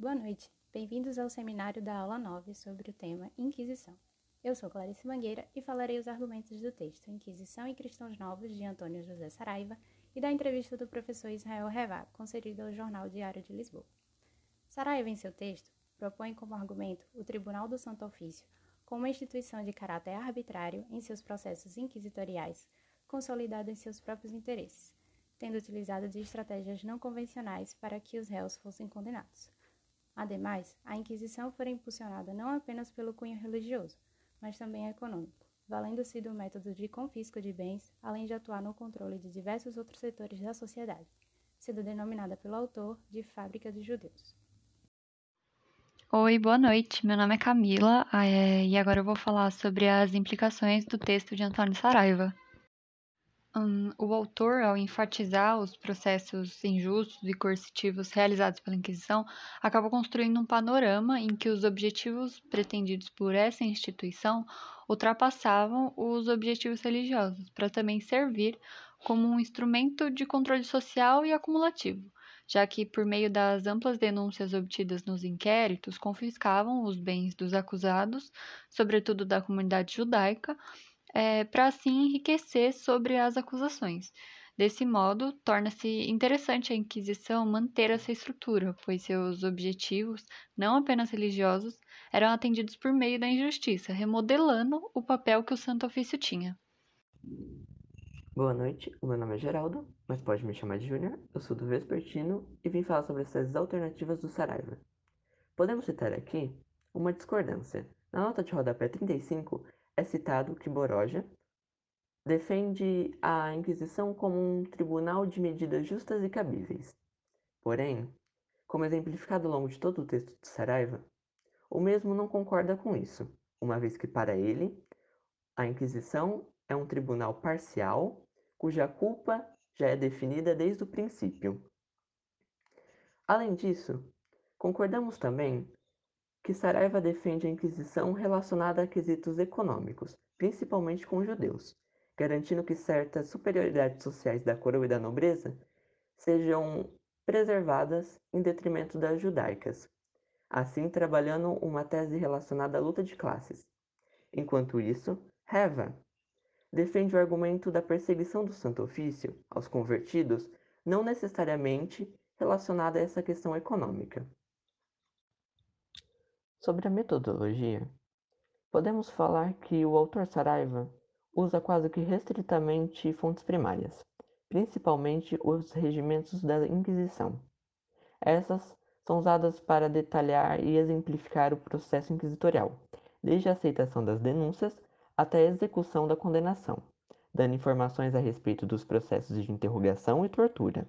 Boa noite, bem-vindos ao seminário da aula 9 sobre o tema Inquisição. Eu sou Clarice Mangueira e falarei os argumentos do texto Inquisição e Cristãos Novos de Antônio José Saraiva e da entrevista do professor Israel Revá, concedida ao Jornal Diário de Lisboa. Saraiva, em seu texto, propõe como argumento o Tribunal do Santo Ofício como uma instituição de caráter arbitrário em seus processos inquisitoriais, consolidada em seus próprios interesses, tendo utilizado de estratégias não convencionais para que os réus fossem condenados. Ademais, a Inquisição foi impulsionada não apenas pelo cunho religioso, mas também econômico, valendo-se do método de confisco de bens, além de atuar no controle de diversos outros setores da sociedade, sendo denominada pelo autor de fábrica de judeus. Oi, boa noite. Meu nome é Camila é, e agora eu vou falar sobre as implicações do texto de Antônio Saraiva. O autor, ao enfatizar os processos injustos e coercitivos realizados pela Inquisição, acabou construindo um panorama em que os objetivos pretendidos por essa instituição ultrapassavam os objetivos religiosos, para também servir como um instrumento de controle social e acumulativo, já que, por meio das amplas denúncias obtidas nos inquéritos, confiscavam os bens dos acusados, sobretudo da comunidade judaica, é, para assim enriquecer sobre as acusações. Desse modo, torna-se interessante a Inquisição manter essa estrutura, pois seus objetivos, não apenas religiosos, eram atendidos por meio da injustiça, remodelando o papel que o Santo Ofício tinha. Boa noite, o meu nome é Geraldo, mas pode me chamar de Júnior, eu sou do Vespertino e vim falar sobre as teses alternativas do Saraiva. Podemos citar aqui uma discordância. Na nota de rodapé 35, é citado que Boroja defende a Inquisição como um tribunal de medidas justas e cabíveis. Porém, como exemplificado ao longo de todo o texto de Saraiva, o mesmo não concorda com isso, uma vez que para ele a Inquisição é um tribunal parcial cuja culpa já é definida desde o princípio. Além disso, concordamos também que Saraiva defende a Inquisição relacionada a quesitos econômicos, principalmente com judeus, garantindo que certas superioridades sociais da coroa e da nobreza sejam preservadas em detrimento das judaicas, assim trabalhando uma tese relacionada à luta de classes. Enquanto isso, Heva defende o argumento da perseguição do Santo Ofício aos convertidos, não necessariamente relacionada a essa questão econômica. Sobre a metodologia, podemos falar que o autor Saraiva usa quase que restritamente fontes primárias, principalmente os regimentos da Inquisição. Essas são usadas para detalhar e exemplificar o processo inquisitorial, desde a aceitação das denúncias até a execução da condenação, dando informações a respeito dos processos de interrogação e tortura.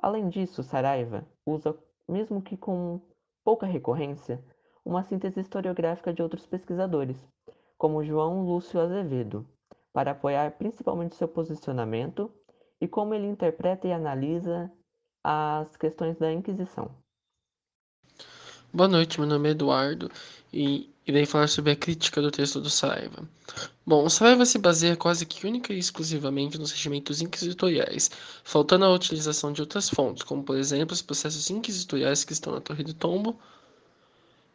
Além disso, Saraiva usa, mesmo que com pouca recorrência, uma síntese historiográfica de outros pesquisadores, como João Lúcio Azevedo, para apoiar principalmente seu posicionamento e como ele interpreta e analisa as questões da Inquisição. Boa noite, meu nome é Eduardo e irei falar sobre a crítica do texto do Saraiva. Bom, o Saraiva se baseia quase que única e exclusivamente nos regimentos inquisitoriais, faltando a utilização de outras fontes, como por exemplo os processos inquisitoriais que estão na Torre do Tombo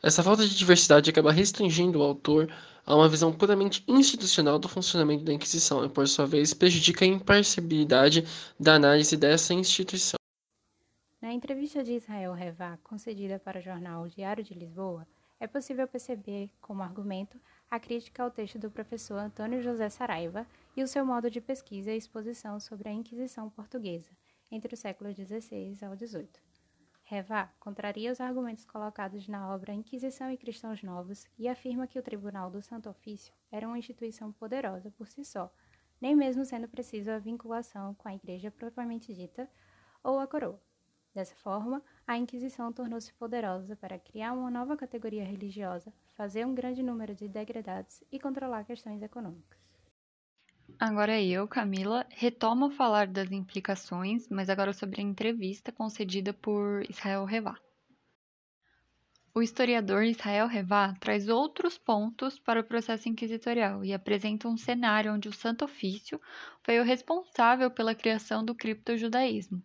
essa falta de diversidade acaba restringindo o autor a uma visão puramente institucional do funcionamento da Inquisição e, por sua vez, prejudica a imparcialidade da análise dessa instituição. Na entrevista de Israel Revá, concedida para o jornal Diário de Lisboa, é possível perceber, como argumento, a crítica ao texto do professor Antônio José Saraiva e o seu modo de pesquisa e exposição sobre a Inquisição portuguesa, entre os séculos XVI ao XVIII. Revá contraria os argumentos colocados na obra Inquisição e Cristãos Novos e afirma que o Tribunal do Santo Ofício era uma instituição poderosa por si só, nem mesmo sendo preciso a vinculação com a Igreja propriamente dita ou a coroa. Dessa forma, a Inquisição tornou-se poderosa para criar uma nova categoria religiosa, fazer um grande número de degradados e controlar questões econômicas. Agora eu, Camila, retomo a falar das implicações, mas agora sobre a entrevista concedida por Israel Revá. O historiador Israel Revá traz outros pontos para o processo inquisitorial e apresenta um cenário onde o Santo Ofício foi o responsável pela criação do criptojudaísmo,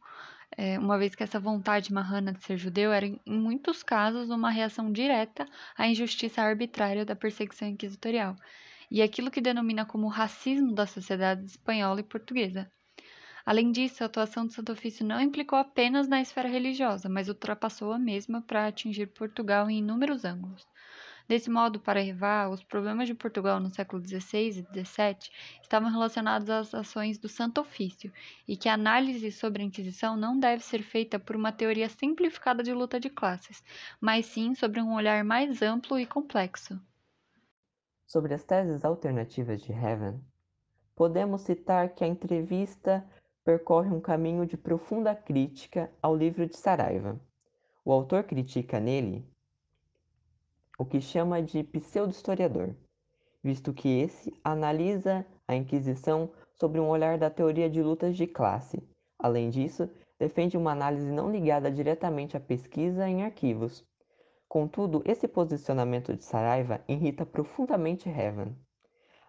é, uma vez que essa vontade marrana de ser judeu era, em muitos casos, uma reação direta à injustiça arbitrária da perseguição inquisitorial, e aquilo que denomina como racismo da sociedade espanhola e portuguesa. Além disso, a atuação do Santo Ofício não implicou apenas na esfera religiosa, mas ultrapassou a mesma para atingir Portugal em inúmeros ângulos. Desse modo, para Rivá, os problemas de Portugal no século XVI e XVII estavam relacionados às ações do Santo Ofício, e que a análise sobre a Inquisição não deve ser feita por uma teoria simplificada de luta de classes, mas sim sobre um olhar mais amplo e complexo. Sobre as teses alternativas de Heaven, podemos citar que a entrevista percorre um caminho de profunda crítica ao livro de Saraiva. O autor critica nele o que chama de pseudo-historiador, visto que esse analisa a Inquisição sobre um olhar da teoria de lutas de classe. Além disso, defende uma análise não ligada diretamente à pesquisa em arquivos. Contudo, esse posicionamento de Saraiva irrita profundamente Heaven.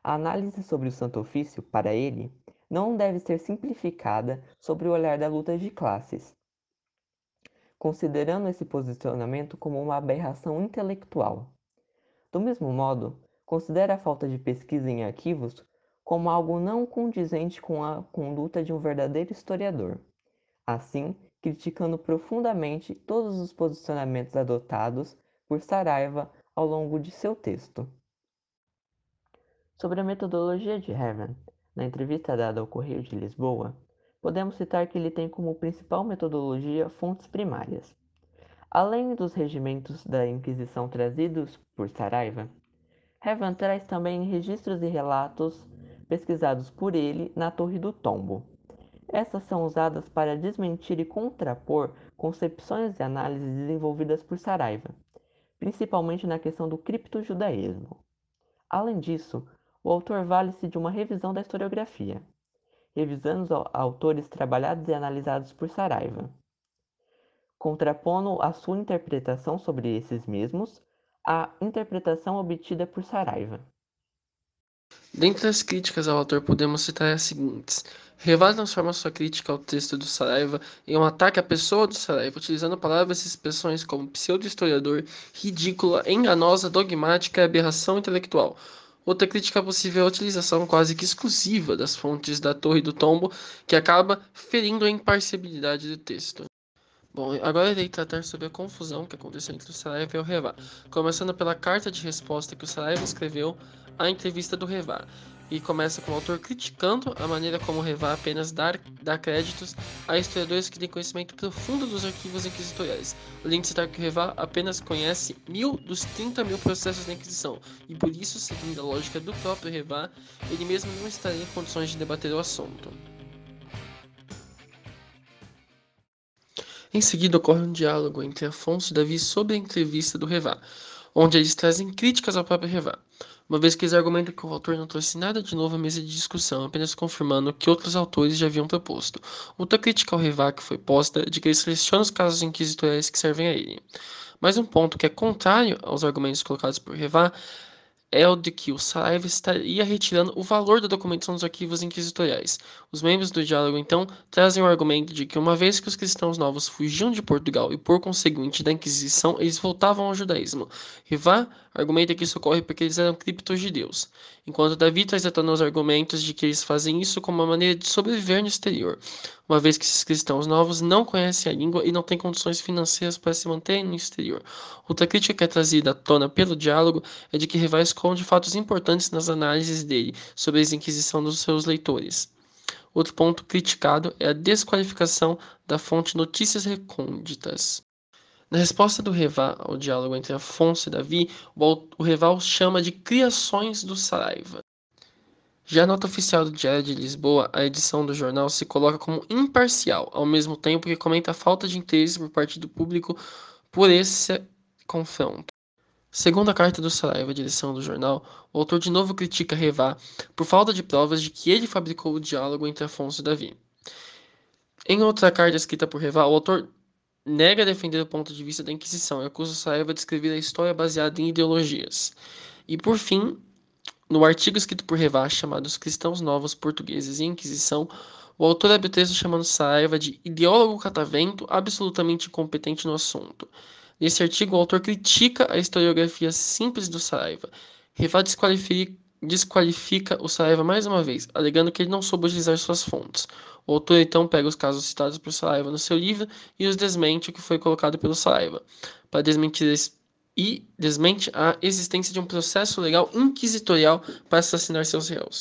A análise sobre o Santo Ofício, para ele, não deve ser simplificada sobre o olhar da luta de classes, considerando esse posicionamento como uma aberração intelectual. Do mesmo modo, considera a falta de pesquisa em arquivos como algo não condizente com a conduta de um verdadeiro historiador, assim, criticando profundamente todos os posicionamentos adotados por Saraiva ao longo de seu texto. Sobre a metodologia de Herman, na entrevista dada ao Correio de Lisboa, podemos citar que ele tem como principal metodologia fontes primárias. Além dos regimentos da Inquisição trazidos por Saraiva, Revan traz também registros e relatos pesquisados por ele na Torre do Tombo. Essas são usadas para desmentir e contrapor concepções e análises desenvolvidas por Saraiva, principalmente na questão do criptojudaísmo. Além disso, o autor vale-se de uma revisão da historiografia, revisando autores trabalhados e analisados por Saraiva, contrapondo a sua interpretação sobre esses mesmos à interpretação obtida por Saraiva. Dentre as críticas ao autor podemos citar as seguintes. Revaz transforma sua crítica ao texto do Saraiva em um ataque à pessoa do Saraiva, utilizando palavras e expressões como pseudo-historiador, ridícula, enganosa, dogmática e aberração intelectual, Outra crítica possível é a utilização quase que exclusiva das fontes da Torre do Tombo, que acaba ferindo a imparcialidade do texto. Bom, agora irei tratar sobre a confusão que aconteceu entre o Saraiva e o Revá, começando pela carta de resposta que o Saraiva escreveu à entrevista do Revá, e começa com o autor criticando a maneira como Revá apenas dá, dá créditos a historiadores que têm conhecimento profundo dos arquivos inquisitoriais, além de citar que Revá apenas conhece mil dos 30 mil processos da Inquisição, e por isso, seguindo a lógica do próprio Revá, ele mesmo não estaria em condições de debater o assunto. Em seguida, ocorre um diálogo entre Afonso e Davi sobre a entrevista do Revá, onde eles trazem críticas ao próprio Revá uma vez que eles argumentam que o autor não trouxe nada de novo à mesa de discussão, apenas confirmando o que outros autores já haviam proposto. Outra crítica ao Rivac foi posta de que ele seleciona os casos inquisitoriais que servem a ele. Mas um ponto que é contrário aos argumentos colocados por Rivac é o de que o Saraiva estaria retirando o valor da documentação dos arquivos inquisitoriais. Os membros do diálogo, então, trazem o argumento de que, uma vez que os cristãos novos fugiam de Portugal e, por conseguinte, da Inquisição, eles voltavam ao judaísmo. Argumenta que isso ocorre porque eles eram criptojudeus, enquanto Davi à tona os argumentos de que eles fazem isso como uma maneira de sobreviver no exterior, uma vez que esses cristãos novos não conhecem a língua e não têm condições financeiras para se manterem no exterior. Outra crítica que é trazida à tona pelo diálogo é de que Rivá esconde fatos importantes nas análises dele sobre a Inquisição dos seus leitores. Outro ponto criticado é a desqualificação da fonte Notícias Recônditas. Na resposta do Revá ao diálogo entre Afonso e Davi, o Revá chama de criações do Saraiva. Já a nota oficial do Diário de Lisboa, a edição do jornal se coloca como imparcial, ao mesmo tempo que comenta a falta de interesse por parte do público por esse confronto. Segundo a carta do Saraiva, direção do jornal, o autor de novo critica Revá por falta de provas de que ele fabricou o diálogo entre Afonso e Davi. Em outra carta escrita por Revá, o autor nega defender o ponto de vista da Inquisição e acusa Saraiva de escrever a história baseada em ideologias. E por fim, no artigo escrito por Revá chamado Os Cristãos Novos Portugueses e Inquisição, O autor abre o texto chamando Saraiva de ideólogo catavento absolutamente incompetente no assunto. Nesse artigo, o autor critica a historiografia simples do Saraiva. Rival desqualifica, desqualifica o Saraiva mais uma vez, alegando que ele não soube utilizar suas fontes. O autor então pega os casos citados por Saraiva no seu livro e os desmente o que foi colocado pelo Saraiva. Para desmentir e desmente a existência de um processo legal inquisitorial para assassinar seus réus.